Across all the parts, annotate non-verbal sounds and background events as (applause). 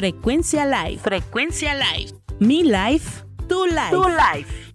Frecuencia Live. Frecuencia Live. Mi life, tu life. Tu life.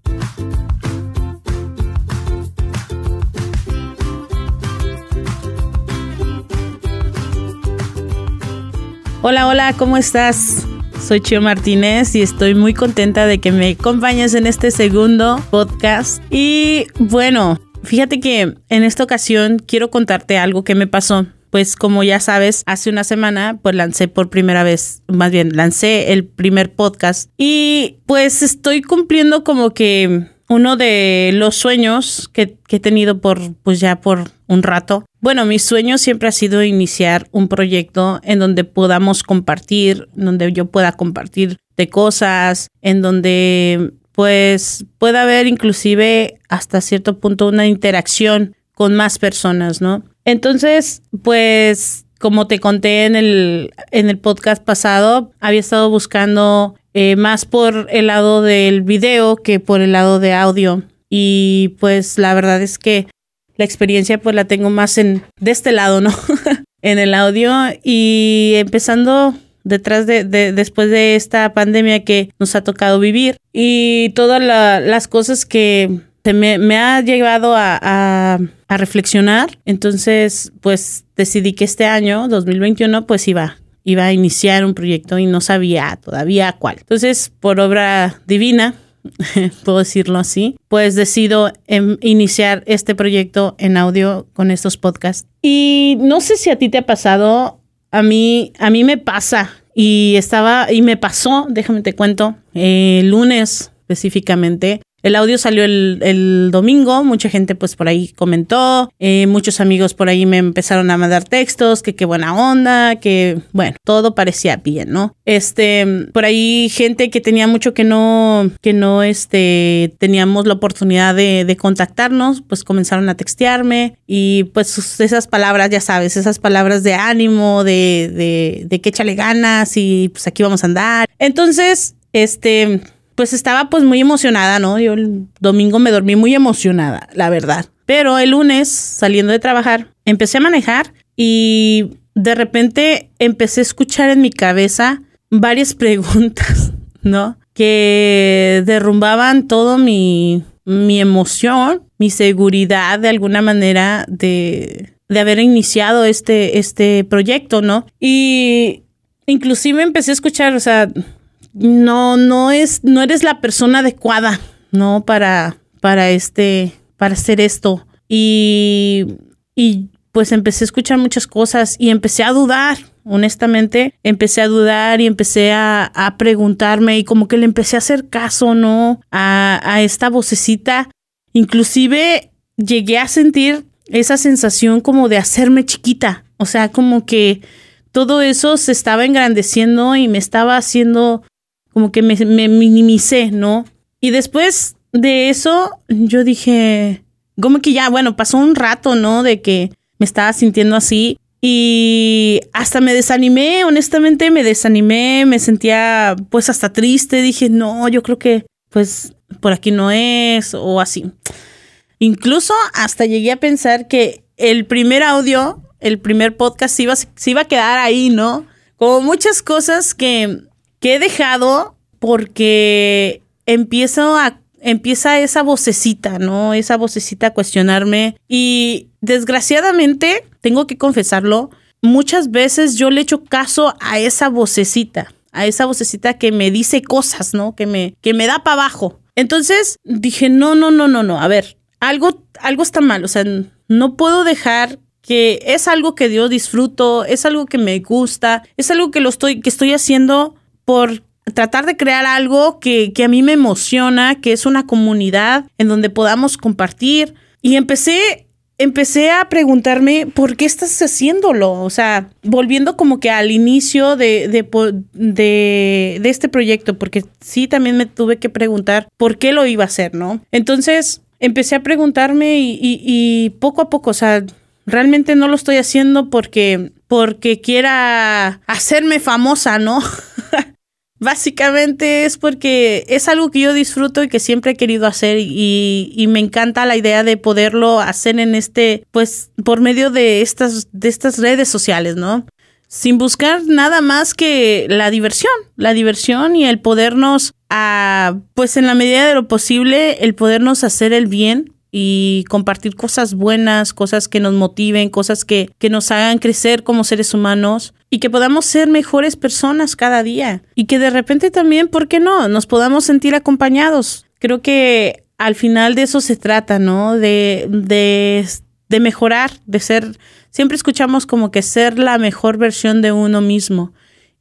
Hola, hola, ¿cómo estás? Soy Chio Martínez y estoy muy contenta de que me acompañes en este segundo podcast. Y bueno, fíjate que en esta ocasión quiero contarte algo que me pasó. Pues como ya sabes, hace una semana pues lancé por primera vez, más bien lancé el primer podcast y pues estoy cumpliendo como que uno de los sueños que, he tenido por, pues ya por un rato. Bueno, mi sueño siempre ha sido iniciar un proyecto en donde podamos compartir, donde yo pueda compartir de cosas, en donde pues pueda haber inclusive hasta cierto punto una interacción con más personas, ¿no? Entonces, pues como te conté en el, en el podcast pasado, había estado buscando eh, más por el lado del video que por el lado de audio. Y pues la verdad es que la experiencia pues la tengo más en de este lado, ¿no? (laughs) en el audio y empezando detrás de, de, después de esta pandemia que nos ha tocado vivir y todas la, las cosas que me, me ha llevado a, a, a, reflexionar. Entonces, pues decidí que este año, 2021, pues iba, iba a iniciar un proyecto y no sabía todavía cuál. Entonces, por obra divina, (laughs) puedo decirlo así, pues decido em, iniciar este proyecto en audio con estos podcasts. Y no sé si a ti te ha pasado, a mí, a mí me pasa y estaba, y me pasó, déjame te cuento, el lunes específicamente, el audio salió el, domingo, mucha gente pues por ahí comentó, eh, muchos amigos por ahí me empezaron a mandar textos, que qué buena onda, que bueno, todo parecía bien, ¿no? Este, por ahí gente que tenía mucho que no, que no, este, teníamos la oportunidad de, contactarnos, pues comenzaron a textearme y pues esas palabras, ya sabes, esas palabras de ánimo, de, de, de que échale ganas y pues aquí vamos a andar. Entonces, este, pues estaba pues muy emocionada, ¿no? Yo el domingo me dormí muy emocionada, la verdad. Pero el lunes, saliendo de trabajar, empecé a manejar y de repente empecé a escuchar en mi cabeza varias (laughs) preguntas, ¿no? Que derrumbaban todo mi, mi emoción, mi seguridad de alguna manera de, de haber iniciado este, este proyecto, ¿no? Y inclusive empecé a escuchar, o sea, no, no es, no eres la persona adecuada, ¿no? Para, para este, para hacer esto. Y, y pues empecé a escuchar muchas cosas y empecé a dudar, honestamente, empecé a dudar y empecé a, a preguntarme y como que le empecé a hacer caso, ¿no? A, a esta vocecita. Inclusive llegué a sentir esa sensación como de hacerme chiquita, o sea, como que todo eso se estaba engrandeciendo y me estaba haciendo como que me, minimicé, ¿no? Y después de eso, yo dije, como que ya, bueno, pasó un rato, ¿no? De que me estaba sintiendo así y hasta me desanimé, honestamente me desanimé, me sentía pues hasta triste, dije, no, yo creo que pues por aquí no es o así. Incluso hasta llegué a pensar que el primer audio, el primer podcast iba, se iba a quedar ahí, ¿no? Como muchas cosas que que he dejado porque empiezo a empieza esa vocecita, ¿no? Esa vocecita a cuestionarme y desgraciadamente, tengo que confesarlo, muchas veces yo le echo caso a esa vocecita, a esa vocecita que me dice cosas, ¿no? Que me que me da para abajo. Entonces, dije, "No, no, no, no, no, a ver, algo algo está mal, o sea, no puedo dejar que es algo que yo disfruto, es algo que me gusta, es algo que lo estoy que estoy haciendo por tratar de crear algo que, que, a mí me emociona, que es una comunidad en donde podamos compartir. Y empecé, empecé a preguntarme, ¿por qué estás haciéndolo? O sea, volviendo como que al inicio de, de, de, de este proyecto, porque sí también me tuve que preguntar por qué lo iba a hacer, ¿no? Entonces, empecé a preguntarme y, y, y poco a poco, o sea, realmente no lo estoy haciendo porque, porque quiera hacerme famosa, ¿no? (laughs) Básicamente es porque es algo que yo disfruto y que siempre he querido hacer y, me encanta la idea de poderlo hacer en este, pues, por medio de estas, de estas redes sociales, ¿no? sin buscar nada más que la diversión, la diversión y el podernos, a, pues en la medida de lo posible, el podernos hacer el bien y compartir cosas buenas, cosas que nos motiven, cosas que, que nos hagan crecer como seres humanos y que podamos ser mejores personas cada día y que de repente también, ¿por qué no?, nos podamos sentir acompañados. Creo que al final de eso se trata, ¿no? De, de, de mejorar, de ser, siempre escuchamos como que ser la mejor versión de uno mismo.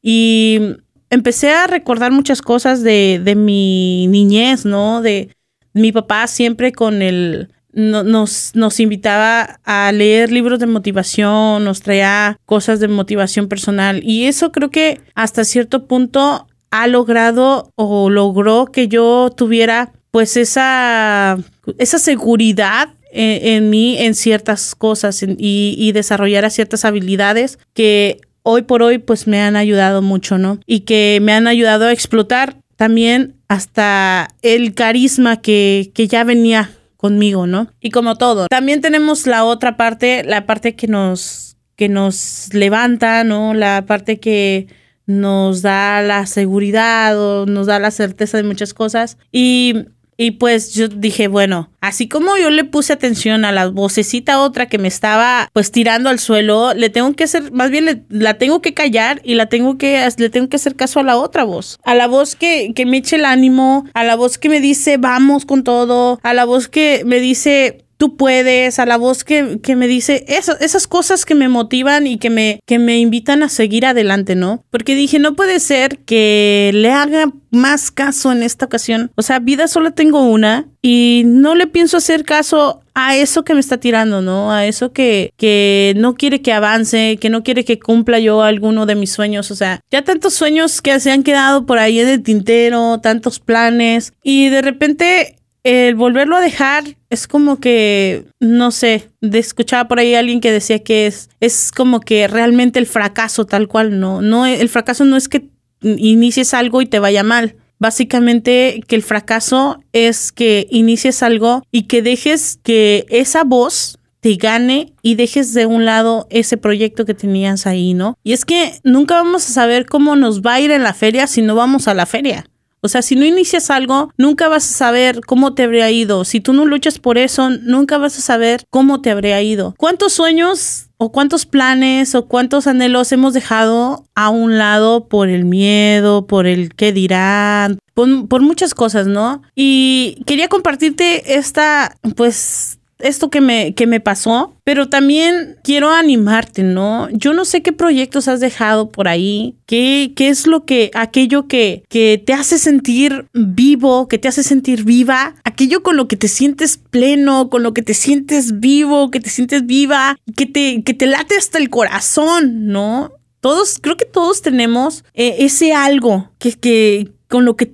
Y empecé a recordar muchas cosas de, de mi niñez, ¿no? De mi papá siempre con el, nos, nos invitaba a leer libros de motivación, nos traía cosas de motivación personal y eso creo que hasta cierto punto ha logrado o logró que yo tuviera pues esa, esa seguridad en, mí en ciertas cosas y, y desarrollara ciertas habilidades que hoy por hoy pues me han ayudado mucho, ¿no? Y que me han ayudado a explotar también hasta el carisma que, que ya venía conmigo, ¿no? Y como todo, también tenemos la otra parte, la parte que nos, que nos levanta, ¿no? La parte que nos da la seguridad o nos da la certeza de muchas cosas. Y y pues yo dije, bueno, así como yo le puse atención a la vocecita otra que me estaba pues tirando al suelo, le tengo que hacer, más bien la tengo que callar y la tengo que, le tengo que hacer caso a la otra voz. A la voz que, que me eche el ánimo, a la voz que me dice vamos con todo, a la voz que me dice tú puedes, a la voz que, que me dice esas cosas que me motivan y que me, que me invitan a seguir adelante, ¿no? Porque dije, no puede ser que le haga más caso en esta ocasión. O sea, vida solo tengo una y no le pienso hacer caso a eso que me está tirando, ¿no? A eso que, que no quiere que avance, que no quiere que cumpla yo alguno de mis sueños. O sea, ya tantos sueños que se han quedado por ahí en el tintero, tantos planes y de repente el volverlo a dejar es como que, no sé, de escuchaba por ahí alguien que decía que es, es como que realmente el fracaso tal cual, no, no, el fracaso no es que inicies algo y te vaya mal. Básicamente que el fracaso es que inicies algo y que dejes que esa voz te gane y dejes de un lado ese proyecto que tenías ahí, ¿no? Y es que nunca vamos a saber cómo nos va a ir en la feria si no vamos a la feria. O sea, si no inicias algo, nunca vas a saber cómo te habría ido. Si tú no luchas por eso, nunca vas a saber cómo te habría ido. ¿Cuántos sueños o cuántos planes o cuántos anhelos hemos dejado a un lado por el miedo, por el qué dirán, por, por muchas cosas, ¿no? Y quería compartirte esta, pues, esto que me, que me pasó, pero también quiero animarte, ¿no? Yo no sé qué proyectos has dejado por ahí, qué, qué es lo que, aquello que, que te hace sentir vivo, que te hace sentir viva, aquello con lo que te sientes pleno, con lo que te sientes vivo, que te sientes viva, que te, que te late hasta el corazón, ¿no? Todos, creo que todos tenemos eh, ese algo que, que, con lo que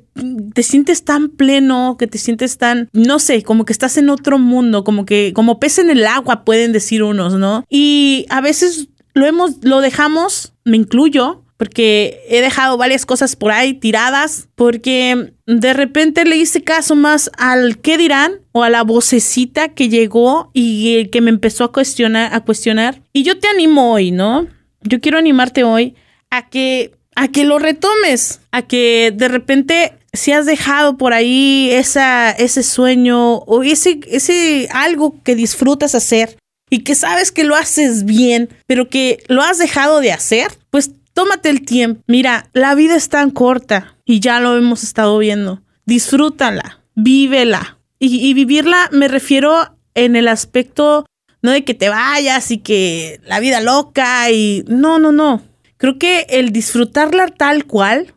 te sientes tan pleno, que te sientes tan, no sé, como que estás en otro mundo, como que, como pez en el agua, pueden decir unos, ¿no? Y a veces lo hemos, lo dejamos, me incluyo, porque he dejado varias cosas por ahí tiradas, porque de repente le hice caso más al qué dirán o a la vocecita que llegó y que me empezó a cuestionar, a cuestionar. Y yo te animo hoy, ¿no? Yo quiero animarte hoy a que a que lo retomes, a que de repente si has dejado por ahí esa, ese sueño o ese, ese algo que disfrutas hacer y que sabes que lo haces bien, pero que lo has dejado de hacer, pues tómate el tiempo. Mira, la vida es tan corta y ya lo hemos estado viendo. Disfrútala, vívela. Y, y vivirla me refiero en el aspecto no de que te vayas y que la vida loca y no, no, no. Creo que el disfrutarla tal cual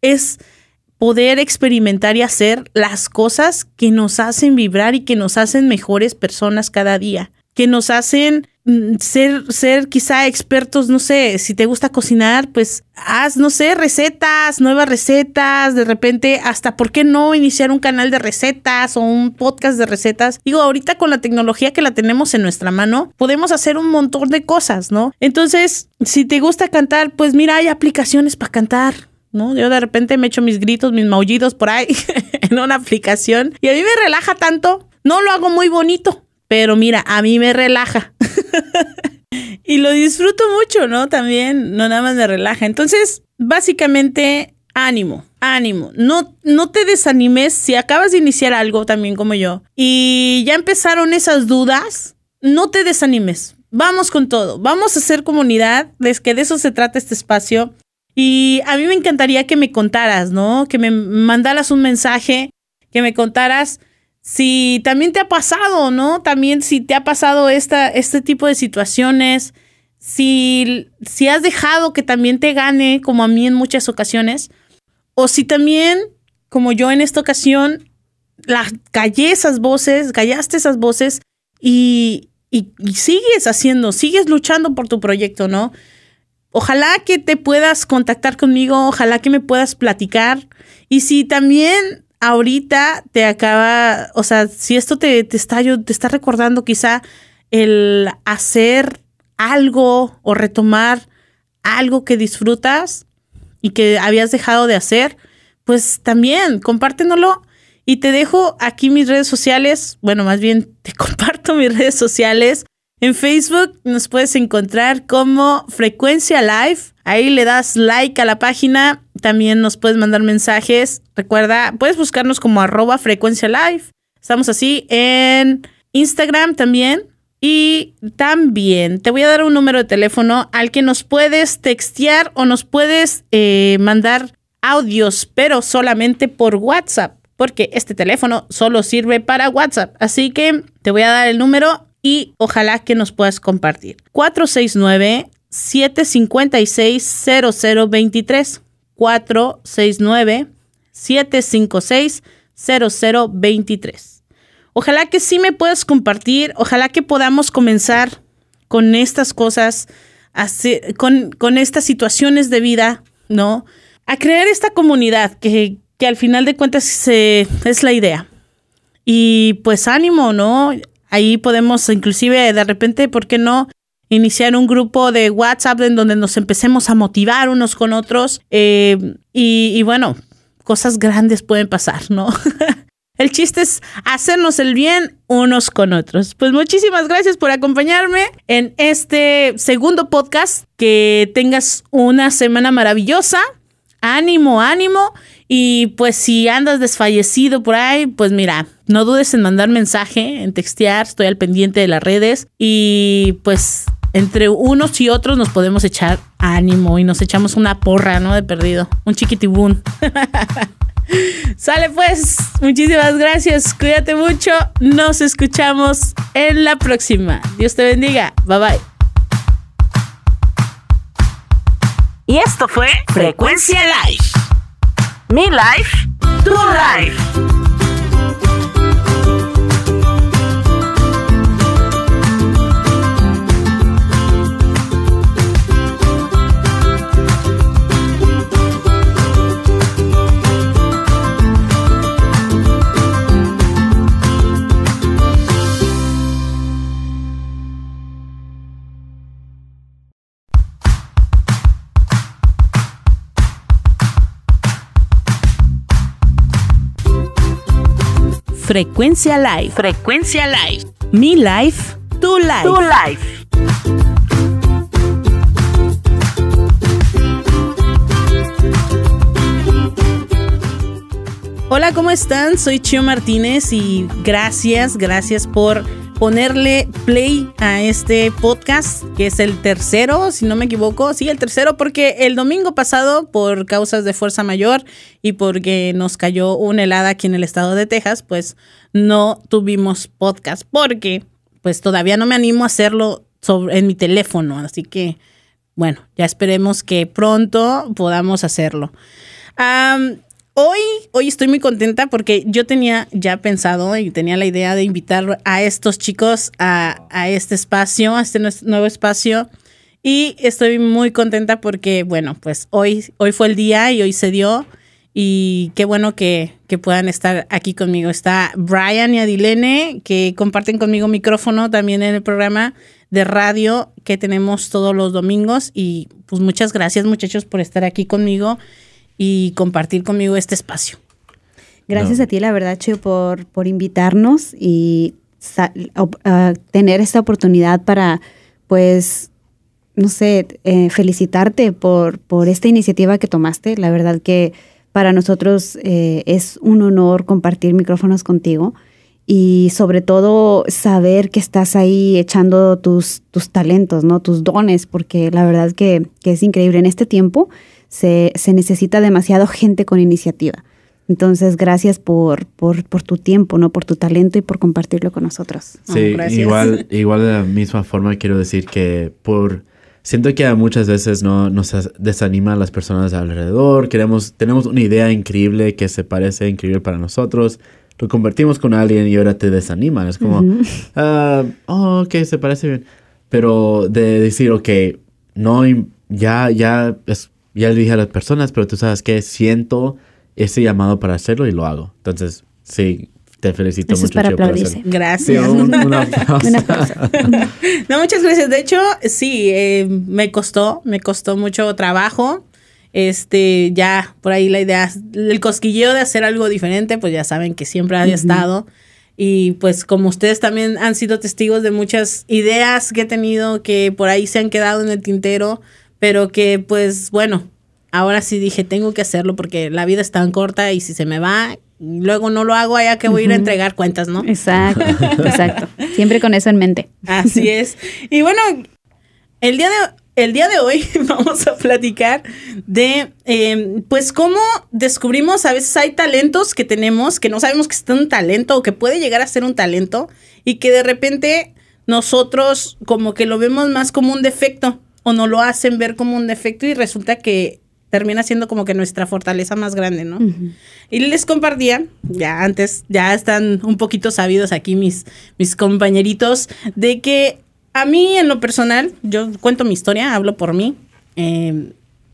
es poder experimentar y hacer las cosas que nos hacen vibrar y que nos hacen mejores personas cada día, que nos hacen mm, ser, ser quizá expertos, no sé, si te gusta cocinar, pues haz, no sé, recetas, nuevas recetas, de repente hasta, ¿por qué no iniciar un canal de recetas o un podcast de recetas? Digo, ahorita con la tecnología que la tenemos en nuestra mano, podemos hacer un montón de cosas, ¿no? Entonces, si te gusta cantar, pues mira, hay aplicaciones para cantar. ¿No? Yo de repente me echo mis gritos, mis maullidos por ahí (laughs) en una aplicación y a mí me relaja tanto. No lo hago muy bonito, pero mira, a mí me relaja. (laughs) y lo disfruto mucho, ¿no? También, no nada más me relaja. Entonces, básicamente, ánimo, ánimo. No, no te desanimes si acabas de iniciar algo también como yo y ya empezaron esas dudas, no te desanimes. Vamos con todo, vamos a hacer comunidad, es que de eso se trata este espacio. Y a mí me encantaría que me contaras, ¿no? Que me mandaras un mensaje, que me contaras si también te ha pasado, ¿no? También si te ha pasado esta, este tipo de situaciones, si, si has dejado que también te gane, como a mí en muchas ocasiones, o si también, como yo en esta ocasión, la, callé esas voces, callaste esas voces y, y sigues haciendo, sigues luchando por tu proyecto, ¿no? Ojalá que te puedas contactar conmigo, ojalá que me puedas platicar. Y si también ahorita te acaba, o sea, si esto te, te, está, te está recordando quizá el hacer algo o retomar algo que disfrutas y que habías dejado de hacer, pues también compártenoslo y te dejo aquí mis redes sociales, bueno, más bien te (laughs) comparto mis redes sociales. En Facebook nos puedes encontrar como Frecuencia Live. Ahí le das like a la página también nos puedes mandar mensajes. Recuerda, puedes buscarnos como arroba frecuencia live. Estamos así en Instagram también. Y también te voy a dar un número de teléfono al que nos puedes textear o nos puedes eh, mandar audios, pero solamente por WhatsApp, porque este teléfono solo sirve para WhatsApp. Así que te voy a dar el número y ojalá que nos puedas compartir. 469 756 0023. 469-756-0023. Ojalá que sí me puedas compartir, ojalá que podamos comenzar con estas cosas, con, con estas situaciones de vida, ¿no? A crear esta comunidad que, que al final de cuentas es la idea. Y pues ánimo, ¿no? Ahí podemos inclusive de repente, ¿por qué no? iniciar un grupo de WhatsApp en donde nos empecemos a motivar unos con otros. Eh, y, bueno, cosas grandes pueden pasar, ¿no? (laughs) El chiste es hacernos el bien unos con otros. Pues muchísimas gracias por acompañarme en este segundo podcast. Que tengas una semana maravillosa. Ánimo, ánimo. Y pues si andas desfallecido por ahí, pues mira, no dudes en mandar mensaje, en textear. Estoy al pendiente de las redes. Y pues entre unos y otros nos podemos echar ánimo y nos echamos una porra, ¿no? De perdido, un chiquitibún. (laughs) Sale pues, muchísimas gracias, cuídate mucho, nos escuchamos en la próxima. Dios te bendiga, bye bye. Y esto fue Frecuencia Live. Mi life, tu life. Frecuencia Live. Frecuencia Live. Mi life, tu life. Tu life. Hola, ¿cómo están? Soy Chio Martínez y gracias, gracias por ponerle play a este podcast, que es el tercero, si no me equivoco. Sí, el tercero, porque el domingo pasado, por causas de fuerza mayor y porque nos cayó una helada aquí en el estado de Texas, pues no tuvimos podcast, porque pues todavía no me animo a hacerlo sobre, en mi teléfono. Así que, bueno, ya esperemos que pronto podamos hacerlo. Hoy, hoy estoy muy contenta porque yo tenía ya pensado y tenía la idea de invitar a estos chicos a, este espacio, a este nuevo espacio. Y estoy muy contenta porque, bueno, pues hoy, hoy fue el día y hoy se dio. Y qué bueno que, que puedan estar aquí conmigo. Está Brian y Adilene, que comparten conmigo micrófono también en el programa de radio que tenemos todos los domingos. Y pues muchas gracias muchachos por estar aquí conmigo y compartir conmigo este espacio. Gracias a ti, la verdad, Chio, por, por invitarnos y tener esta oportunidad para pues, no sé, eh, felicitarte por, por esta iniciativa que tomaste. La verdad que para nosotros eh, es un honor compartir micrófonos contigo y sobre todo saber que estás ahí echando tus, tus talentos, ¿no? tus dones, porque la verdad que, que es increíble. En este tiempo se, se, necesita demasiado gente con iniciativa. Entonces, gracias por, por, por, tu tiempo, ¿no? Por tu talento y por compartirlo con nosotros. Sí, oh, igual, (laughs) igual de la misma forma quiero decir que por siento que muchas veces no nos desanima a las personas alrededor. Queremos, tenemos una idea increíble que se parece increíble para nosotros. Lo convertimos con alguien y ahora te desanima. Es como, uh -huh. uh, oh, ok, se parece bien. Pero de decir, ok, no, ya, ya, es, ya le dije a las personas, pero tú sabes que siento ese llamado para hacerlo y lo hago. Entonces, sí, te felicito Eso mucho. Es para aplaudirse. Gracias. Sí, un, un (laughs) aplauso. un aplauso. (laughs) no, muchas gracias. De hecho, sí, eh, me costó, me costó mucho trabajo. Este, ya por ahí la idea, el cosquilleo de hacer algo diferente, pues ya saben que siempre había uh -huh. estado. Y pues como ustedes también han sido testigos de muchas ideas que he tenido que por ahí se han quedado en el tintero, pero que pues bueno, ahora sí dije, tengo que hacerlo porque la vida es tan corta y si se me va, luego no lo hago, allá que voy a ir a entregar cuentas, ¿no? Exacto, (laughs) exacto. Siempre con eso en mente. Así es. Y bueno, el día de, el día de hoy (laughs) vamos a platicar de, eh, pues, cómo descubrimos, a veces hay talentos que tenemos, que no sabemos que es un talento o que puede llegar a ser un talento y que de repente nosotros como que lo vemos más como un defecto o no lo hacen ver como un defecto y resulta que termina siendo como que nuestra fortaleza más grande, ¿no? Uh -huh. Y les compartía, ya antes, ya están un poquito sabidos aquí mis, mis compañeritos, de que a mí en lo personal, yo cuento mi historia, hablo por mí, eh,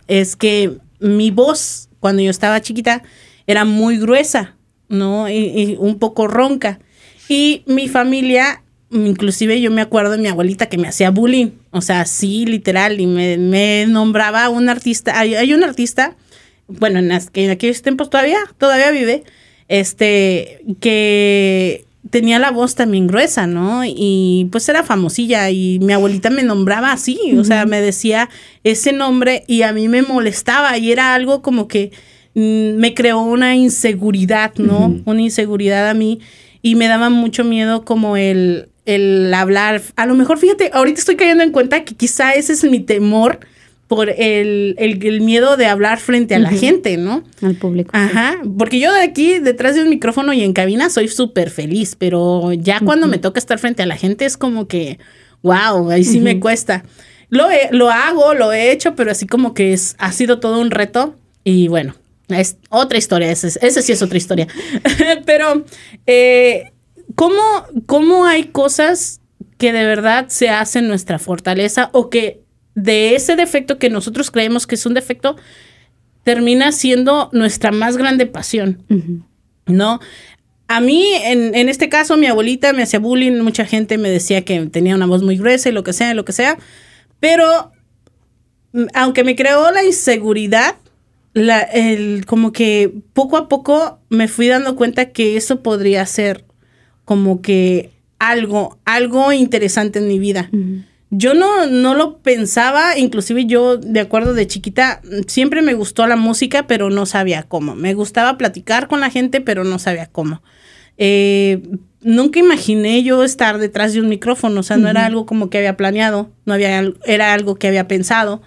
es que mi voz cuando yo estaba chiquita era muy gruesa, ¿no? Y, y un poco ronca. Y mi familia inclusive yo me acuerdo de mi abuelita que me hacía bullying, o sea, sí, literal, y me, me nombraba un artista, hay, hay un artista, bueno, en, las, en aquellos tiempos todavía, todavía vive, este, que tenía la voz también gruesa, ¿no? Y pues era famosilla y mi abuelita me nombraba así, uh -huh. o sea, me decía ese nombre y a mí me molestaba y era algo como que mm, me creó una inseguridad, ¿no? Uh -huh. Una inseguridad a mí y me daba mucho miedo como el, el hablar. A lo mejor, fíjate, ahorita estoy cayendo en cuenta que quizá ese es mi temor por el, el, el miedo de hablar frente a uh -huh. la gente, ¿no? Al público. Ajá, porque yo de aquí, detrás de un micrófono y en cabina, soy súper feliz, pero ya cuando uh -huh. me toca estar frente a la gente es como que, wow, ahí sí uh -huh. me cuesta. Lo, he, lo hago, lo he hecho, pero así como que es, ha sido todo un reto y bueno, es otra historia, esa sí es otra historia. (laughs) pero, eh, ¿cómo, ¿cómo hay cosas que de verdad se hacen nuestra fortaleza o que de ese defecto que nosotros creemos que es un defecto, termina siendo nuestra más grande pasión, uh -huh. ¿no? A mí, en, en, este caso, mi abuelita me hacía bullying, mucha gente me decía que tenía una voz muy gruesa y lo que sea, lo que sea, pero aunque me creó la inseguridad, la, el, como que poco a poco me fui dando cuenta que eso podría ser como que algo, algo interesante en mi vida. Uh -huh yo no, no lo pensaba, inclusive yo, de acuerdo de chiquita, siempre me gustó la música, pero no sabía cómo. Me gustaba platicar con la gente, pero no sabía cómo. Eh, nunca imaginé yo estar detrás de un micrófono, o sea, uh -huh. no era algo como que había planeado, no había, era algo que había pensado,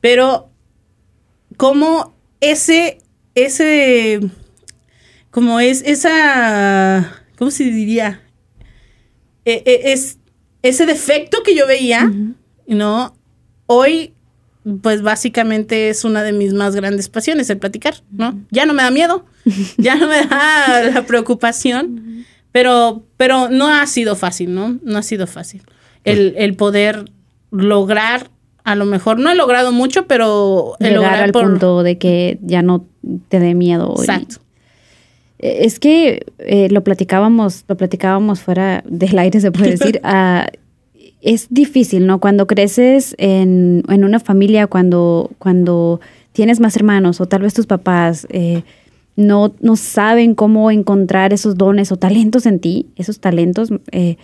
pero como ese, ese, como es, esa, ¿cómo se diría? Eh, eh, es ese defecto que yo veía, uh -huh. ¿no? Hoy, pues básicamente es una de mis más grandes pasiones, el platicar, ¿no? Ya no me da miedo, (laughs) ya no me da la preocupación, pero, pero no ha sido fácil, ¿no? No ha sido fácil. El, el poder lograr, a lo mejor no he logrado mucho, pero el llegar lograr al por... punto de que ya no te dé miedo. Exacto. Es que eh, lo platicábamos, lo platicábamos fuera del aire, se puede decir. uh, (laughs) es difícil, ¿no? Cuando creces en, en, una familia, cuando, cuando tienes más hermanos o tal vez tus papás eh, no, no saben cómo encontrar esos dones o talentos en ti, esos talentos, eh,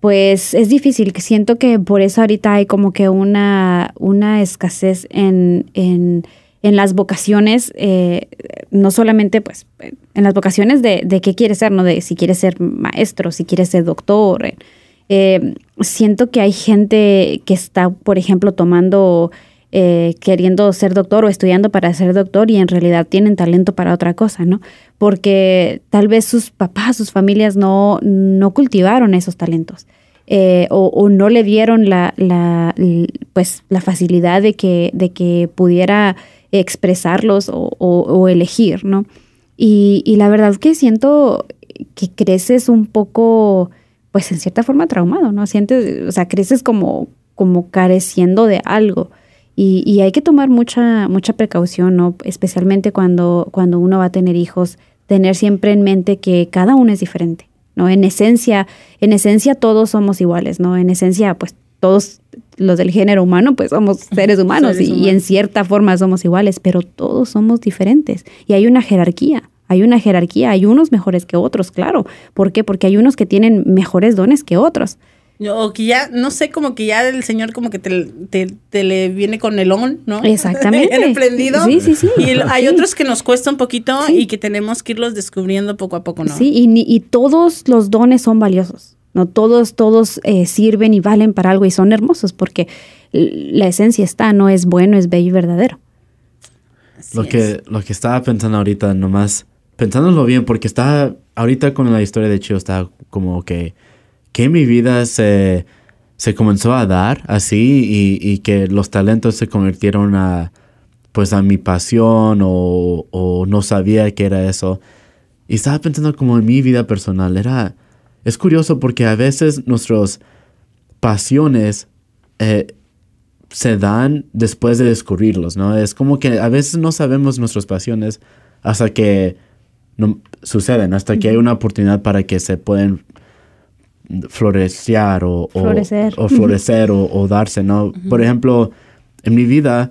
pues es difícil. Siento que por eso ahorita hay como que una, una escasez en, en, en las vocaciones, eh, no solamente pues en las vocaciones de, de, qué quieres ser, ¿no? De si quieres ser maestro, si quieres ser doctor. Eh, eh siento que hay gente que está, por ejemplo, tomando queriendo ser doctor o estudiando para ser doctor y en realidad tienen talento para otra cosa, ¿no? Porque tal vez sus papás, sus familias no, no cultivaron esos talentos. Eh, o, no le dieron la, la, pues, la facilidad de que, de que pudiera expresarlos o, elegir, ¿no? Y, y, la verdad que siento que creces un poco, pues en cierta forma traumado, ¿no? Sientes, o sea, creces como, como careciendo de algo. Y, hay que tomar mucha, mucha precaución, ¿no? Especialmente cuando, cuando uno va a tener hijos, tener siempre en mente que cada uno es diferente, ¿no? En esencia, en esencia todos somos iguales, ¿no? En esencia, pues todos los del género humano, pues somos seres humanos, y, y en cierta forma somos iguales, pero todos somos diferentes. Y hay una jerarquía. Hay una jerarquía, hay unos mejores que otros, claro. ¿Por qué? Porque hay unos que tienen mejores dones que otros. O que ya, no sé, como que ya el señor como que te, te, le viene con el on, ¿no? (laughs) Exactamente. el prendido. Sí, sí, sí. Y hay otros que nos cuesta un poquito y que tenemos que irlos descubriendo poco a poco, ¿no? Sí, y, y todos los dones son valiosos, ¿no? Todos, todos eh, sirven y valen para algo y son hermosos porque la esencia está, no es bueno, es bello y verdadero. lo que, lo que estaba pensando ahorita, nomás, pensándolo bien, porque estaba, ahorita con la historia de Chio, estaba como que que mi vida se, se comenzó a dar así y, que los talentos se convirtieron a, pues a mi pasión o, o, no sabía que era eso. Y estaba pensando como en mi vida personal. Era, es curioso porque a veces nuestras pasiones eh, se dan después de descubrirlos, ¿no? Es como que a veces no sabemos nuestras pasiones hasta que no, suceden, hasta que hay una oportunidad para que se pueden florecer o, florecer o, florecer o, darse, ¿no? Por ejemplo, en mi vida,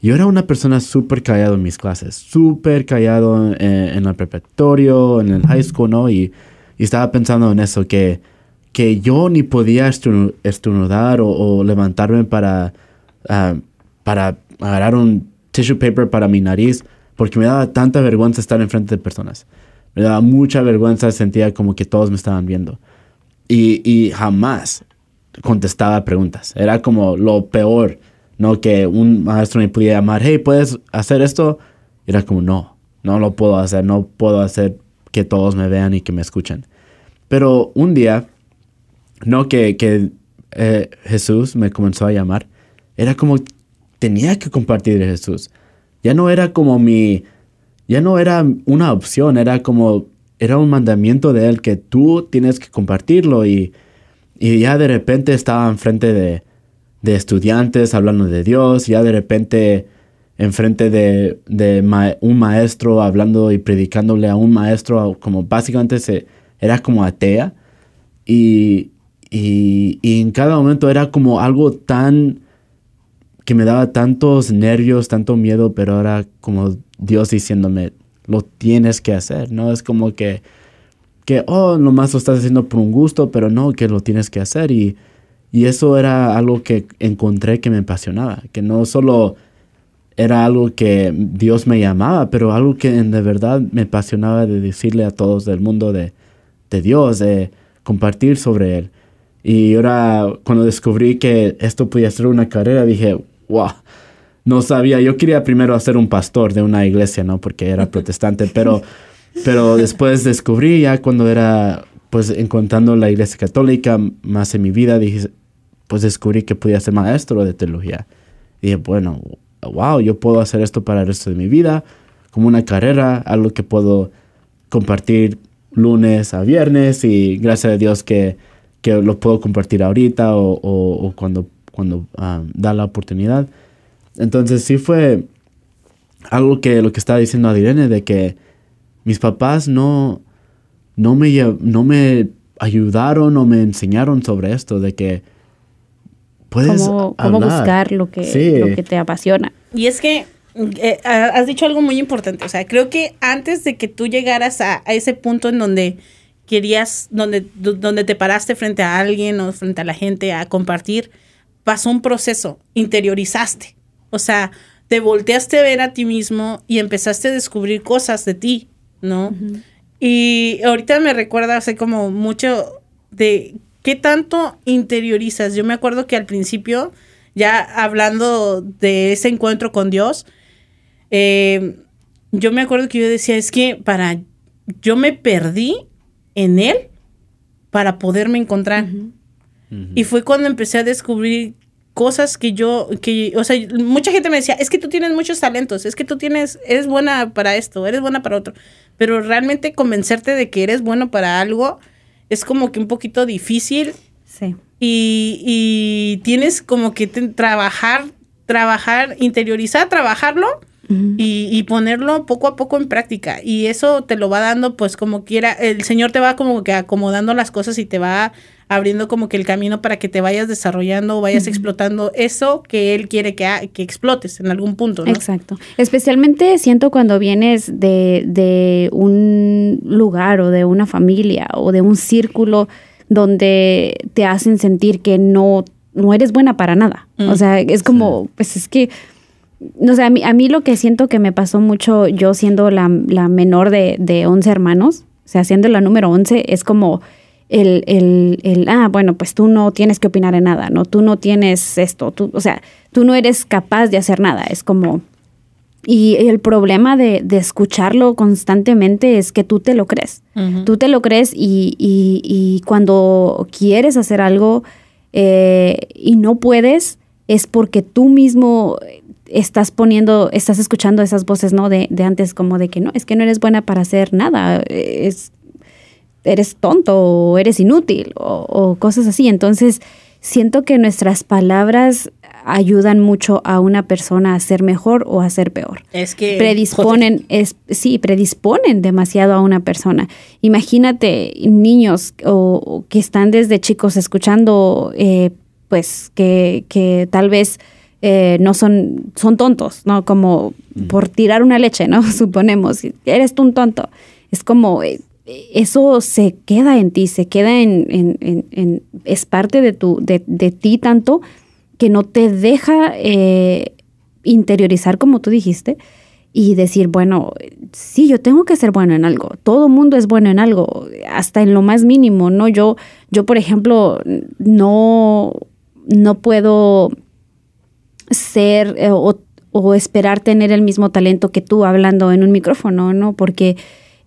yo era una persona súper callado en mis clases, súper callado en, el preparatorio, en el high school, ¿no? Y, estaba pensando en eso, que, que yo ni podía estornudar o, levantarme para, ah, para agarrar un tissue paper para mi nariz, porque me daba tanta vergüenza estar enfrente de personas. Me daba mucha vergüenza, sentía como que todos me estaban viendo. Y, jamás contestaba preguntas. Era como lo peor, ¿no? Que un maestro me pudiera llamar, hey, ¿puedes hacer esto? Era como, no, no lo puedo hacer, no puedo hacer que todos me vean y que me escuchen. Pero un día, no que, que eh, Jesús me comenzó a llamar, era como, tenía que compartir de Jesús. Ya no era como mi, ya no era una opción, era como era un mandamiento de él que tú tienes que compartirlo y, y ya de repente estaba enfrente de, de estudiantes hablando de Dios, ya de repente enfrente de, de un maestro hablando y predicándole a un maestro como básicamente se, era como atea y, y, y en cada momento era como algo tan que me daba tantos nervios, tanto miedo, pero ahora como Dios diciéndome, lo tienes que hacer, ¿no? Es como que, que, oh, nomás lo estás haciendo por un gusto, pero no, que lo tienes que hacer. Y, y eso era algo que encontré que me apasionaba, que no solo era algo que Dios me llamaba, pero algo que de verdad me apasionaba de decirle a todos del mundo de, de Dios, de compartir sobre Él. Y ahora cuando descubrí que esto podía ser una carrera, dije, wow, no sabía. Yo quería primero hacer un pastor de una iglesia, ¿no? Porque era (laughs) protestante, pero, pero después descubrí ya cuando era, pues, encontrando la iglesia católica más en mi vida, dije, pues descubrí que podía ser maestro de teología. Y dije, bueno, wow, yo puedo hacer esto para el resto de mi vida, como una carrera, algo que puedo compartir lunes a viernes y gracias a Dios que, que lo puedo compartir ahorita o, o, cuando, cuando ah, da la oportunidad. Entonces sí fue algo que lo que estaba diciendo Adirene, de que mis papás no, no, me, no me ayudaron o me enseñaron sobre esto, de que puedes cómo, cómo buscar lo que, lo que te apasiona. Y es que eh, has dicho algo muy importante, o sea, creo que antes de que tú llegaras a, a ese punto en donde querías, donde, donde te paraste frente a alguien o frente a la gente a compartir, pasó un proceso, interiorizaste. O sea, te volteaste a ver a ti mismo y empezaste a descubrir cosas de ti, ¿no? Y ahorita me recuerda, hace como mucho de qué tanto interiorizas. Yo me acuerdo que al principio, ya hablando de ese encuentro con Dios, eh, yo me acuerdo que yo decía, es que para, yo me perdí en Él para poderme encontrar. Y fue cuando empecé a descubrir cosas que yo, que, o sea, mucha gente me decía, es que tú tienes muchos talentos, es que tú tienes, eres buena para esto, eres buena para otro, pero realmente convencerte de que eres bueno para algo es como que un poquito difícil. Sí. Y, y tienes como que trabajar, trabajar, interiorizar, trabajarlo y, y, ponerlo poco a poco en práctica. Y eso te lo va dando, pues como quiera, el Señor te va como que acomodando las cosas y te va abriendo como que el camino para que te vayas desarrollando o vayas explotando eso que Él quiere que, que explotes en algún punto. ¿no? Exacto. Especialmente siento cuando vienes de, de un lugar o de una familia o de un círculo donde te hacen sentir que no, no eres buena para nada. O mm. sea, es como, pues es que no sé, a mí, a mí lo que siento que me pasó mucho yo siendo la, menor de, de 11 hermanos, o sea, siendo la número 11, es como el, el, el, ah, bueno, pues tú no tienes que opinar en nada, ¿no? Tú no tienes esto, tú, o sea, tú no eres capaz de hacer nada, es como... Y el problema de, de escucharlo constantemente es que tú te lo crees. Tú te lo crees y, y, y cuando quieres hacer algo eh, y no puedes, es porque tú mismo estás poniendo, estás escuchando esas voces, ¿no? De, de, antes, como de que no, es que no eres buena para hacer nada, es, eres tonto o eres inútil o, cosas así. Entonces, siento que nuestras palabras ayudan mucho a una persona a ser mejor o a ser peor. Es que predisponen, es, sí, predisponen demasiado a una persona. Imagínate niños o, que están desde chicos escuchando, eh, pues que, que tal vez eh, no son, son tontos, ¿no? Como por tirar una leche, ¿no? (laughs) Suponemos, eres tú un tonto. Es como, eh, eso se queda en ti, se queda en, es parte de, tu, de, ti tanto que no te deja eh, interiorizar como tú dijiste y decir, bueno, sí, yo tengo que ser bueno en algo. Todo mundo es bueno en algo, hasta en lo más mínimo, ¿no? Yo, yo por ejemplo, no, no puedo ser eh, o, esperar tener el mismo talento que tú hablando en un micrófono, ¿no? Porque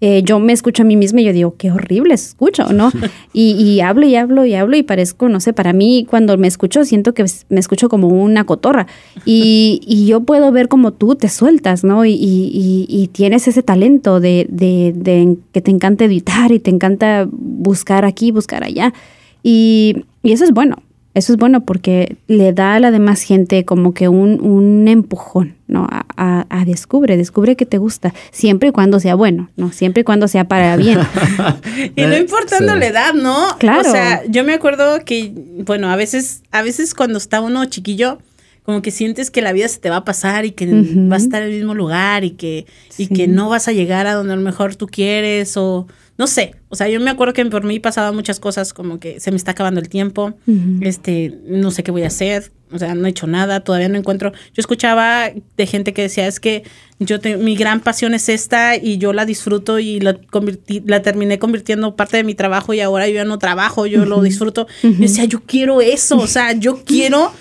eh, yo me escucho a mí misma y yo digo, qué horrible escucho, ¿no? (laughs) y, hablo y hablo y hablo y parezco, no sé, para mí cuando me escucho siento que me escucho como una cotorra. Y, yo puedo ver como tú te sueltas, ¿no? Y, tienes ese talento de, de, que te encanta editar y te encanta buscar aquí, buscar allá. Y, y eso es bueno. Eso es bueno porque le da a la demás gente como que un, un empujón, ¿no? A, a, descubre, descubre que te gusta, siempre y cuando sea bueno, ¿no? Siempre y cuando sea para bien. (laughs) y no importando la edad, ¿no? Claro. O sea, yo me acuerdo que, bueno, a veces, a veces cuando está uno chiquillo, como que sientes que la vida se te va a pasar y que vas a estar en el mismo lugar y que, y que no vas a llegar a donde a lo mejor tú quieres o no sé, o sea, yo me acuerdo que por mí pasaban muchas cosas como que se me está acabando el tiempo, este, no sé qué voy a hacer, o sea, no he hecho nada, todavía no encuentro. Yo escuchaba de gente que decía, es que yo mi gran pasión es esta y yo la disfruto y la la terminé convirtiendo parte de mi trabajo y ahora yo ya no trabajo, yo lo disfruto. Y decía, yo quiero eso, o sea, yo (laughs) quiero,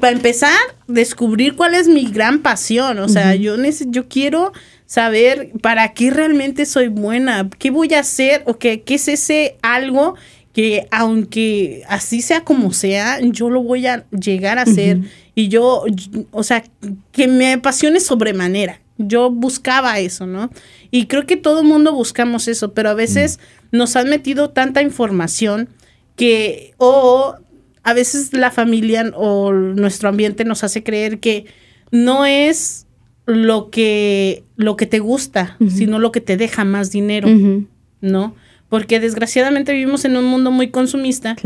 para empezar, descubrir cuál es mi gran pasión, o sea, yo, yo quiero saber para qué realmente soy buena, qué voy a hacer o qué, qué es ese algo que aunque así sea como sea, yo lo voy a llegar a hacer y yo, o sea, que me apasione sobremanera. Yo buscaba eso, ¿no? Y creo que todo el mundo buscamos eso, pero a veces nos han metido tanta información que o a veces la familia o nuestro ambiente nos hace creer que no es lo que, lo que te gusta, sino lo que te deja más dinero, ¿no? Porque desgraciadamente vivimos en un mundo muy consumista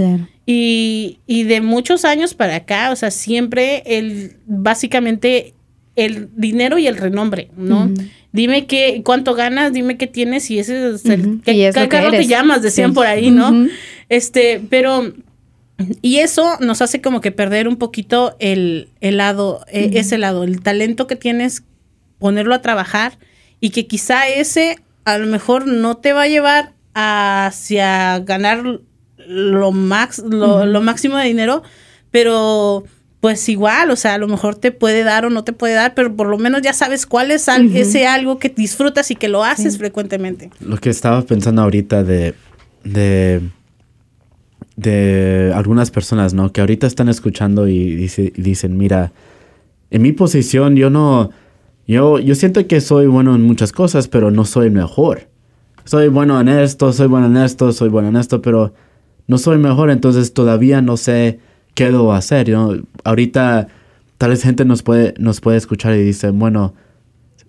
y, y, de muchos años para acá, o sea, siempre el, básicamente el dinero y el renombre, ¿no? Dime qué, cuánto ganas, dime qué tienes y ese es el, qué, es qué carro te llamas, decían Sí. por ahí, ¿no? Este, pero y eso nos hace como que perder un poquito el, el lado, eh, ese lado, el talento que tienes, ponerlo a trabajar y que quizá ese a lo mejor no te va a llevar hacia ganar lo, max, lo, lo máximo de dinero, pero pues igual, o sea, a lo mejor te puede dar o no te puede dar, pero por lo menos ya sabes cuál es al- ese algo que disfrutas y que lo haces frecuentemente. Lo que estaba pensando ahorita de, de, de algunas personas, ¿no? Que ahorita están escuchando y, dice- y dicen, mira, en mi posición yo no, yo, yo siento que soy bueno en muchas cosas, pero no soy mejor. Soy bueno en esto, soy bueno en esto, soy bueno en esto, pero no soy mejor, entonces todavía no sé qué debo hacer, ¿no? Ahorita tal vez gente nos puede, nos puede escuchar y dice, bueno,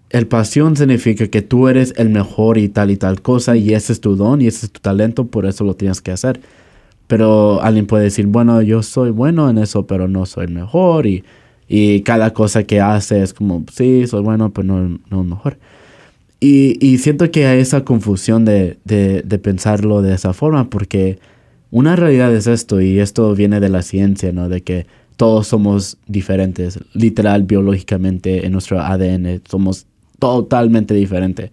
el pasión significa que tú eres el mejor y tal y tal cosa y ese es tu don y ese es tu talento, por eso lo tienes que hacer. Pero alguien puede decir, bueno, yo soy bueno en eso, pero no soy mejor y, y cada cosa que hace es como, sí, soy bueno, pero no, no mejor. Y, y siento que hay esa confusión de, de, de pensarlo de esa forma, porque una realidad es esto, y esto viene de la ciencia, ¿no? De que todos somos diferentes, literal, biológicamente, en nuestro ADN, somos totalmente diferentes.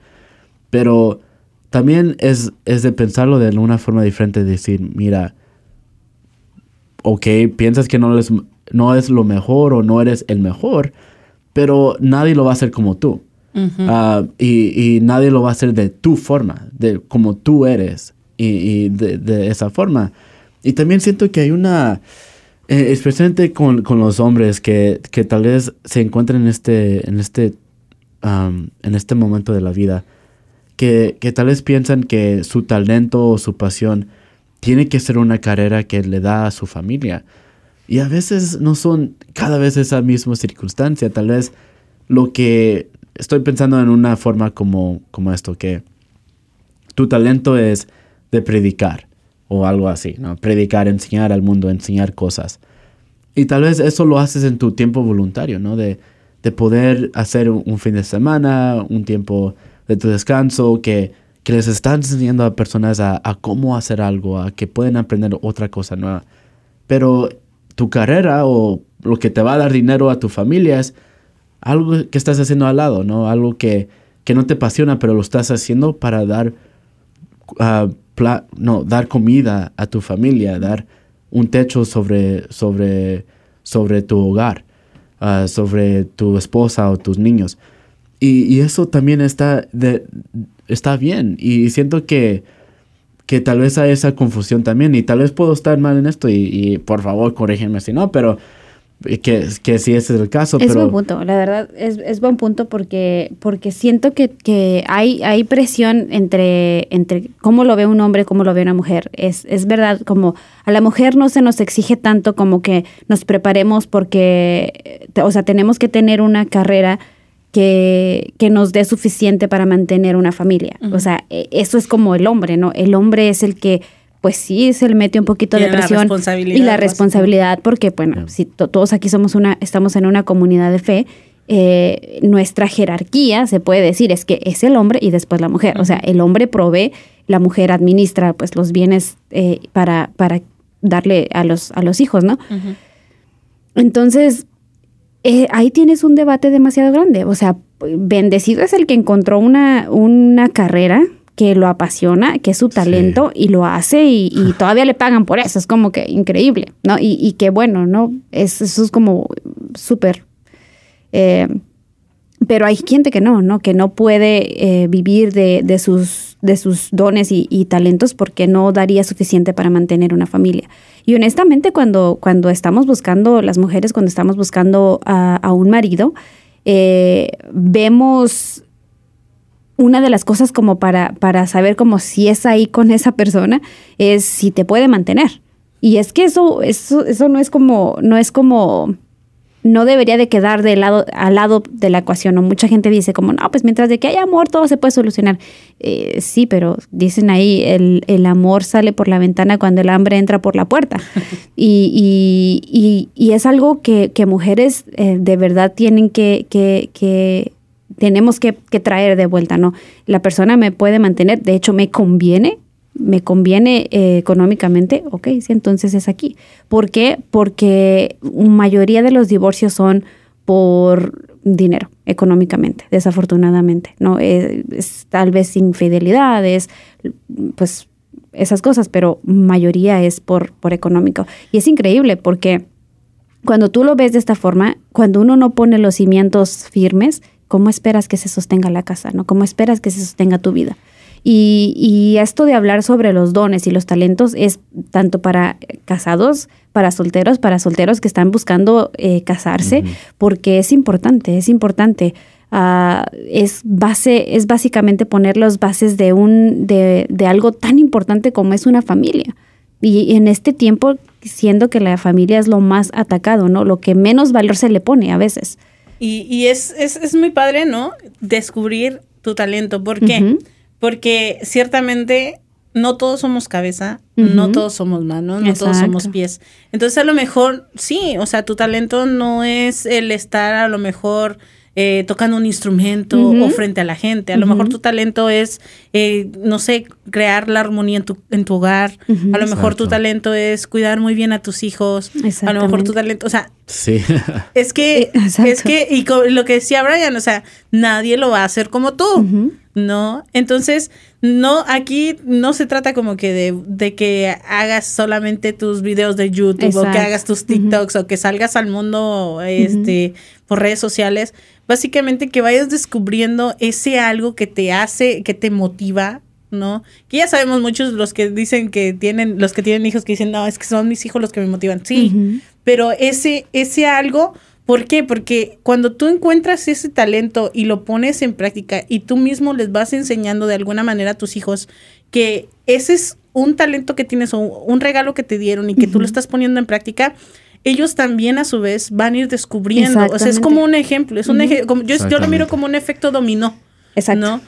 Pero también es, es de pensarlo de una forma diferente, decir, mira, ok, piensas que no eres, no es lo mejor o no eres el mejor, pero nadie lo va a hacer como tú. Ah, y, y nadie lo va a hacer de tu forma, de como tú eres, y, y de, de esa forma. Y también siento que hay una, eh, especialmente con, con los hombres, que, que tal vez se encuentran en este, en este, en este momento de la vida, que, que tal vez piensan que su talento o su pasión tiene que ser una carrera que le da a su familia. Y a veces no son cada vez esa misma circunstancia. Tal vez lo que estoy pensando en una forma como, como esto, que tu talento es de predicar o algo así, ¿no? Predicar, enseñar al mundo, enseñar cosas. Y tal vez eso lo haces en tu tiempo voluntario, ¿no? De, de poder hacer un, fin de semana, un tiempo de tu descanso, que, que les estás enseñando a personas a, a cómo hacer algo, a que pueden aprender otra cosa nueva. Pero tu carrera o lo que te va a dar dinero a tu familia es algo que estás haciendo al lado, ¿no? Algo que, que no te apasiona, pero lo estás haciendo para dar, ah, no, dar comida a tu familia, dar un techo sobre, sobre, sobre tu hogar, ah, sobre tu esposa o tus niños. Y, eso también está, está bien. Y siento que, que tal vez hay esa confusión también. Y tal vez puedo estar mal en esto. Y, y por favor, corrígenme si no, pero eh, que, que si ese es el caso. Es pero, buen punto, la verdad, es, es buen punto porque, porque siento que, que hay, hay presión entre, entre cómo lo ve un hombre, cómo lo ve una mujer. Es, es verdad, como a la mujer no se nos exige tanto como que nos preparemos porque, o sea, tenemos que tener una carrera que, que nos dé suficiente para mantener una familia. O sea, e- eso es como el hombre, ¿no? El hombre es el que, pues sí, se le mete un poquito de la presión responsabilidad, y la responsabilidad, porque, bueno, si to- todos aquí somos una, estamos en una comunidad de fe, eh, nuestra jerarquía, se puede decir, es que es el hombre y después la mujer. O sea, el hombre provee, la mujer administra pues los bienes eh, para, para darle a los, a los hijos, ¿no? Entonces, eh, ahí tienes un debate demasiado grande. O sea, bendecido es el que encontró una, una carrera que lo apasiona, que es su talento y lo hace y, y todavía le pagan por eso. Es como que increíble, ¿no? Y, y que bueno, ¿no? Es, eso es como súper... eh, pero hay gente que no, ¿no? Que no puede eh, vivir de, de sus, de sus dones y, y talentos porque no daría suficiente para mantener una familia. Y honestamente, cuando, cuando estamos buscando, las mujeres, cuando estamos buscando a, a un marido, eh, vemos una de las cosas como para, para saber como si es ahí con esa persona, es si te puede mantener. Y es que eso, eso, eso no es como, no es como no debería de quedar de lado, al lado de la ecuación. Mucha gente dice como, no, pues mientras de que haya amor todo se puede solucionar. Eh, sí, pero dicen ahí, el, el, amor sale por la ventana cuando el hambre entra por la puerta. (laughs) y, y, y, es algo que, que mujeres eh, de verdad tienen que, que, que tenemos que, que, traer de vuelta, ¿no? La persona me puede mantener, de hecho me conviene me conviene eh, económicamente, ok, sí, entonces es aquí. ¿Por qué? Porque mayoría de los divorcios son por dinero, económicamente, desafortunadamente, ¿no? Eh, es, tal vez infidelidades, pues esas cosas, pero mayoría es por, por económico. Y es increíble porque cuando tú lo ves de esta forma, cuando uno no pone los cimientos firmes, ¿cómo esperas que se sostenga la casa? ¿no? ¿Cómo esperas que se sostenga tu vida? Y, esto de hablar sobre los dones y los talentos es tanto para casados, para solteros, para solteros que están buscando eh, casarse, porque es importante, es importante. Uh, es base, es básicamente poner las bases de un, de, de algo tan importante como es una familia. Y en este tiempo, siendo que la familia es lo más atacado, ¿no? Lo que menos valor se le pone a veces. Y, y es, es, es, muy padre, ¿no? Descubrir tu talento. ¿Por qué? Porque ciertamente no todos somos cabeza, no todos somos manos, no todos somos pies. Entonces a lo mejor, sí, o sea, tu talento no es el estar a lo mejor eh, tocando un instrumento o frente a la gente. A lo mejor tu talento es, eh, no sé, crear la armonía en tu, en tu hogar. A lo mejor tu talento es cuidar muy bien a tus hijos. A lo mejor tu talento, o sea, sí. (laughs) es que, es que, y lo que decía Brian, o sea, nadie lo va a hacer como tú. ¿no? Entonces, no, aquí no se trata como que de, de que hagas solamente tus videos de YouTube o que hagas tus TikToks o que salgas al mundo este, por redes sociales. Básicamente que vayas descubriendo ese algo que te hace, que te motiva, ¿no? Que ya sabemos muchos los que dicen que tienen, los que tienen hijos que dicen, no, es que son mis hijos los que me motivan. Sí, pero ese, ese algo ¿Por qué? Porque cuando tú encuentras ese talento y lo pones en práctica y tú mismo les vas enseñando de alguna manera a tus hijos que ese es un talento que tienes o un regalo que te dieron y que tú lo estás poniendo en práctica, ellos también a su vez van a ir descubriendo. O sea, es como un ejemplo, es un yo, yo lo miro como un efecto dominó. Exacto.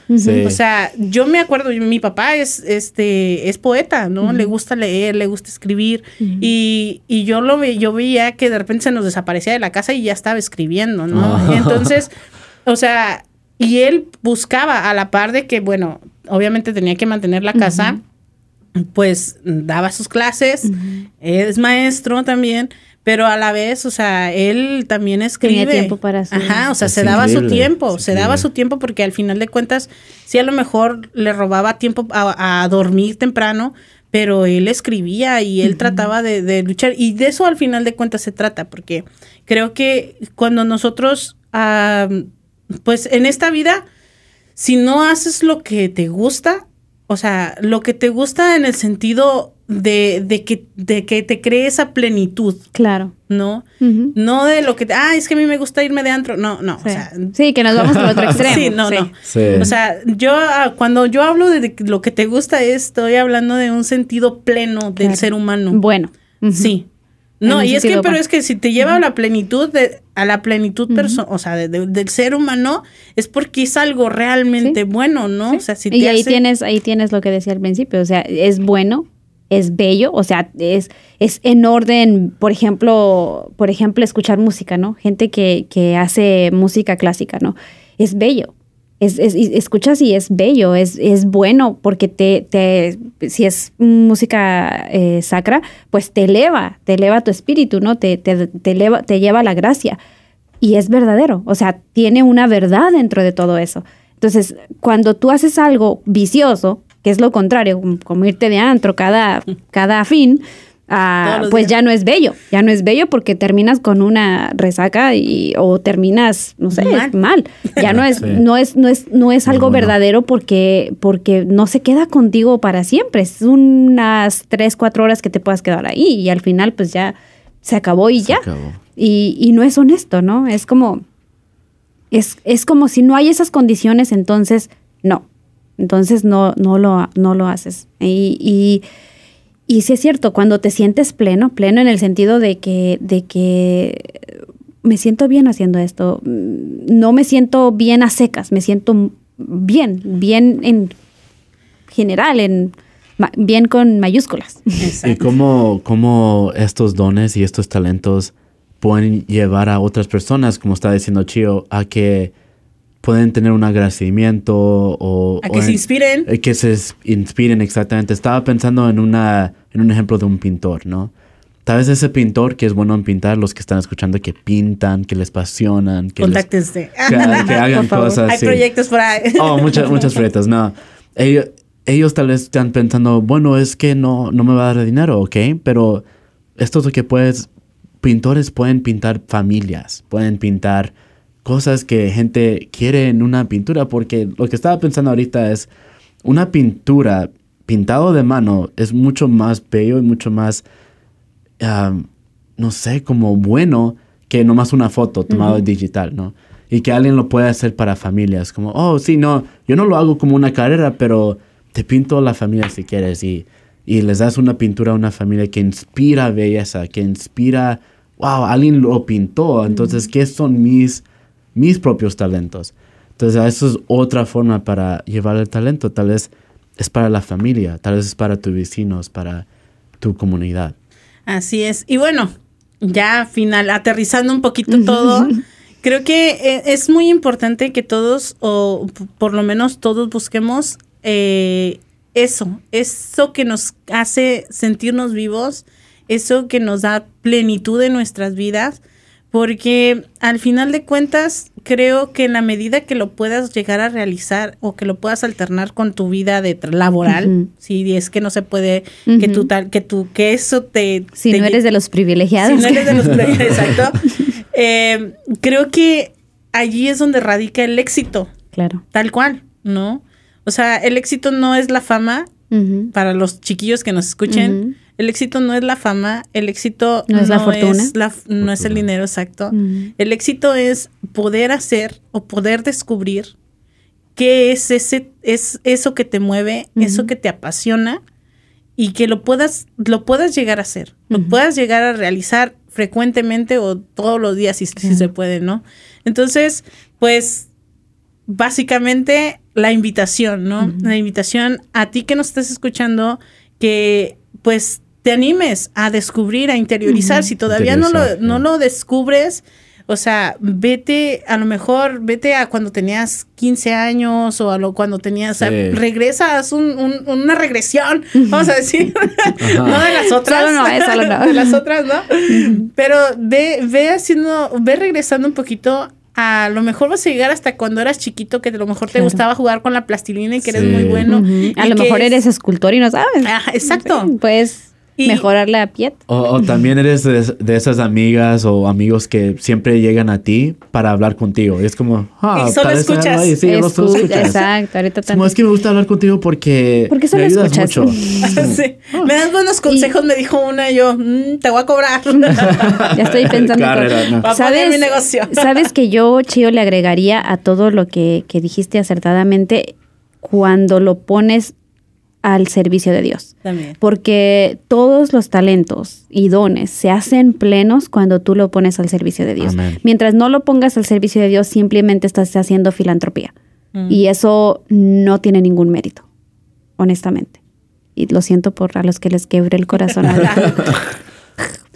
O sea, yo me acuerdo, mi papá es, este, es poeta, ¿no? Le gusta leer, le gusta escribir. y, y, yo lo ve, yo veía que de repente se nos desaparecía de la casa y ya estaba escribiendo, ¿no? Ah. (laughs) Entonces, o sea, y él buscaba a la par de que, bueno, obviamente tenía que mantener la casa, pues daba sus clases, es maestro también pero a la vez, o sea, él también escribe. Tenía tiempo para hacer. Ajá, o sea, se daba su tiempo, se daba su tiempo porque al final de cuentas, sí a lo mejor le robaba tiempo a, dormir temprano, pero él escribía y él trataba de, luchar. Y de eso al final de cuentas se trata, porque creo que cuando nosotros, pues en esta vida, si no haces lo que te gusta, o sea, lo que te gusta en el sentido de, de, que, de que te cree esa plenitud. Claro. ¿No? No de lo que, ah, es que a mí me gusta irme de antro. No, no. Sí, o sea, sí que nos vamos al otro (laughs) extremo. sí, no, no. O sea, yo ah, cuando yo hablo de lo que te gusta, estoy hablando de un sentido pleno del ser humano. Bueno. Sí. No, y es que, pero es que si te lleva a la plenitud, de, a la plenitud, o sea, del ser humano, es porque es algo realmente bueno, ¿no? O sea, si te y ahí tienes, ahí tienes lo que decía al principio, o sea, es bueno, es bello, o sea, es, es en orden, por ejemplo, por ejemplo, escuchar música, ¿no? Gente que, que hace música clásica, ¿no? Es bello. Es, es, escuchas y es bello, es, es bueno porque te, te, si es música eh, sacra, pues te eleva, te eleva tu espíritu, ¿no? Te, te, te, eleva, te lleva la gracia. Y es verdadero, o sea, tiene una verdad dentro de todo eso. Entonces, cuando tú haces algo vicioso, que es lo contrario, como irte de antro cada, cada fin, ah, pues ya no es bello, ya no es bello porque terminas con una resaca y, o terminas, no sé, mal. Ya no es, no es, no es, no es algo verdadero porque, porque no se queda contigo para siempre. Es unas tres, cuatro horas que te puedas quedar ahí y al final pues ya se acabó y ya. Y, y no es honesto, ¿no? Es como, es, es como si no hay esas condiciones, entonces no. Entonces no, no, lo, no lo haces. Y, y, y sí es cierto, cuando te sientes pleno, pleno en el sentido de que, de que me siento bien haciendo esto. Mm, No me siento bien a secas, me siento bien, bien en general, en bien con mayúsculas. Y cómo, cómo estos dones y estos talentos pueden llevar a otras personas, como está diciendo Chio, a que pueden tener un agradecimiento o... A o que se en- inspiren. eh, Que se inspiren exactamente. Estaba pensando en, una, en un ejemplo de un pintor, ¿no? Tal vez ese pintor que es bueno en pintar, los que están escuchando que pintan, que les apasionan, que, les- Contáctense. que, que (laughs) hagan Por favor. cosas. Hay sí. proyectos por ahí. (laughs) Oh, muchas, muchas (laughs) proyectos, no. Ellos, ellos tal vez están pensando, bueno, es que no, no me va a dar dinero, ¿ok? Pero esto es lo que puedes, pintores pueden pintar familias, pueden pintar cosas que gente quiere en una pintura, porque lo que estaba pensando ahorita es, una pintura pintado de mano es mucho más bello y mucho más, no sé, como bueno que nomás una foto tomada digital, ¿no? Y que alguien lo pueda hacer para familias, como, oh, sí, no, yo no lo hago como una carrera, pero te pinto a la familia si quieres y, y les das una pintura a una familia que inspira belleza, que inspira, wow, alguien lo pintó, entonces, ¿qué son mis, mis propios talentos? Entonces, eso es otra forma para llevar el talento, tal vez es para la familia, tal vez es para tus vecinos, para tu comunidad. Así es. Y bueno, ya final, aterrizando un poquito todo, creo que eh, es muy importante que todos, o por lo menos todos, busquemos eh, eso, eso que nos hace sentirnos vivos, eso que nos da plenitud en nuestras vidas, porque al final de cuentas creo que en la medida que lo puedas llegar a realizar o que lo puedas alternar con tu vida de laboral, Ujú. si es que no se puede que tu tal que tu que eso te Si te no eres de los privilegiados. si no eres de los (laughs) exacto Eh, creo que allí es donde radica el éxito Claro. tal cual no o sea el éxito no es la fama para los chiquillos que nos escuchen. El éxito no es la fama el éxito No es la fortuna. es la- no es el dinero exacto. El éxito es poder hacer o poder descubrir qué es ese es eso que te mueve, eso que te apasiona y que lo puedas lo puedas llegar a hacer, lo puedas llegar a realizar frecuentemente o todos los días si, se puede, ¿no? Entonces, pues básicamente la invitación, ¿no? La invitación a ti que nos estás escuchando que pues te animes a descubrir, a interiorizar. Ujú. Si todavía no lo, no lo descubres, o sea, vete, a lo mejor, vete a cuando tenías 15 años o a lo cuando tenías, o sea, Sí. regresa, haz un- un- una regresión, vamos a decir, (laughs) no de las otras, Solo no, eh, solo no. (laughs) de las otras, ¿no? Pero ve, ve haciendo, ve regresando un poquito. A lo mejor vas a llegar hasta cuando eras chiquito, que a lo mejor te Claro. gustaba jugar con la plastilina y que eres Sí. muy bueno. A y lo mejor es- eres escultor y no sabes. Ajá, exacto. Sí, Puedes Y- mejorar la piel. O, o también eres de, de esas amigas o amigos que siempre llegan a ti para hablar contigo. Y es como, ah, Y solo escuchas. Sí, solo Escucha, escuchas. Exacto, ahorita Es como, es que me gusta hablar contigo porque, Porque solo me ayudas escuchas. mucho. (laughs) Sí. Me das buenos consejos, me dijo una y yo, "Mm, te voy a cobrar. (laughs) Ya estoy pensando. Carrera, no. Poner mi negocio. (laughs) Sabes que yo, Chío, le agregaría a todo lo que, que dijiste acertadamente cuando lo pones al servicio de Dios. También. Porque todos los talentos y dones se hacen plenos cuando tú lo pones al servicio de Dios. Amén. Mientras no lo pongas al servicio de Dios, simplemente estás haciendo filantropía. Mm. Y eso no tiene ningún mérito, honestamente. Y lo siento por a los que les quebré el corazón. (laughs)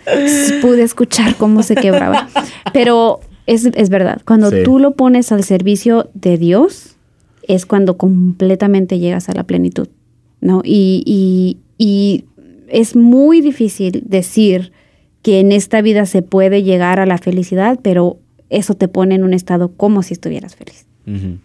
(laughs) Pude escuchar cómo se quebraba. Pero es, es verdad, cuando Sí. tú lo pones al servicio de Dios, es cuando completamente llegas a la plenitud. ¿No? Y, y- y es muy difícil decir que en esta vida se puede llegar a la felicidad, pero eso te pone en un estado como si estuvieras feliz.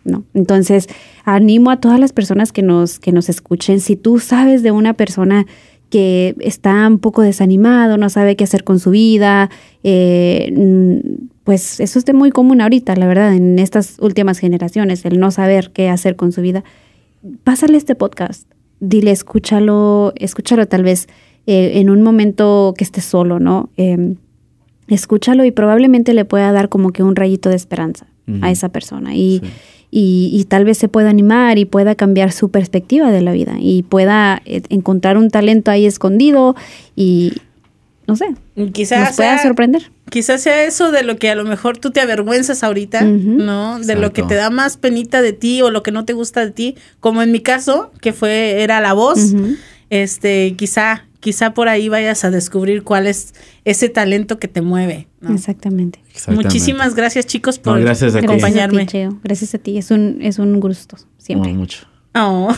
¿no? Entonces, animo a todas las personas que nos, que nos escuchen. Si tú sabes de una persona que está un poco desanimado, no sabe qué hacer con su vida, eh, pues eso es muy común ahorita, la verdad, en estas últimas generaciones, el no saber qué hacer con su vida. Pásale este podcast, dile, escúchalo, escúchalo tal vez eh, en un momento que estés solo, ¿no? Em, escúchalo y probablemente le pueda dar como que un rayito de esperanza a esa persona y, Sí. y, y tal vez se pueda animar y pueda cambiar su perspectiva de la vida y pueda eh, encontrar un talento ahí escondido y no sé, Quizás nos pueda sea- sorprender. Quizás sea eso de lo que a lo mejor tú te avergüenzas ahorita, ¿no? De lo que te da más penita de ti o lo que no te gusta de ti, como en mi caso, que fue era la voz. Este, quizá quizá por ahí vayas a descubrir cuál es ese talento que te mueve. ¿no? Exactamente. Exactamente. Muchísimas gracias, chicos, No, por gracias a ti. Gracias a acompañarme. ti, Cheo. Gracias a ti. Es un, es un gusto, siempre. No, mucho. Oh.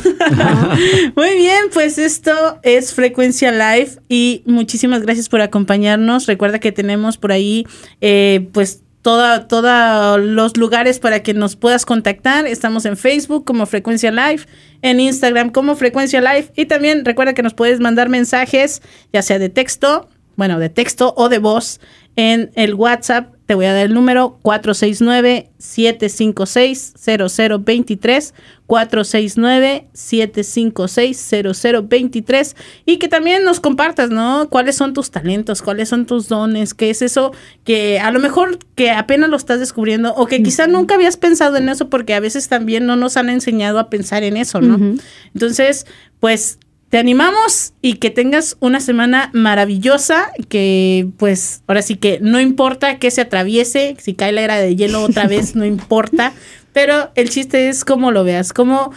(laughs) Muy bien, pues esto es Frecuencia Live y muchísimas gracias por acompañarnos. Recuerda que tenemos por ahí, eh, pues, toda, todos los lugares para que nos puedas contactar. Estamos en Facebook como Frecuencia Live, en Instagram como Frecuencia Live y también recuerda que nos puedes mandar mensajes, ya sea de texto, bueno, de texto o de voz en el WhatsApp. Te voy a dar el número 469-756-0023. 469-756-0023. Y que también nos compartas, ¿no? ¿Cuáles son tus talentos? ¿Cuáles son tus dones? ¿Qué es eso que a lo mejor que apenas lo estás descubriendo o que quizá nunca habías pensado en eso porque a veces también no nos han enseñado a pensar en eso, ¿no? Entonces, pues te animamos y que tengas una semana maravillosa, que pues ahora sí que no importa que se atraviese, si cae la era de hielo otra vez, no importa, (laughs) pero el chiste es cómo lo veas, como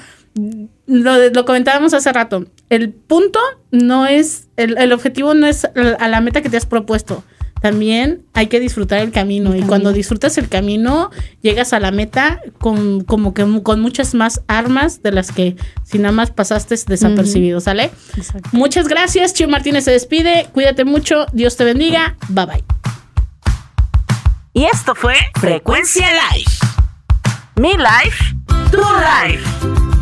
lo, lo comentábamos hace rato, el punto no es, el, el objetivo no es a la meta que te has propuesto. También hay que disfrutar el camino El y cuando disfrutas el camino llegas a la meta con como que con muchas más armas de las que si nada más pasaste desapercibido, ¿sale? Exacto. Muchas gracias, Chio Martínez se despide, cuídate mucho, Dios te bendiga, bye bye. Y esto fue Frecuencia Live. Mi life, tu life.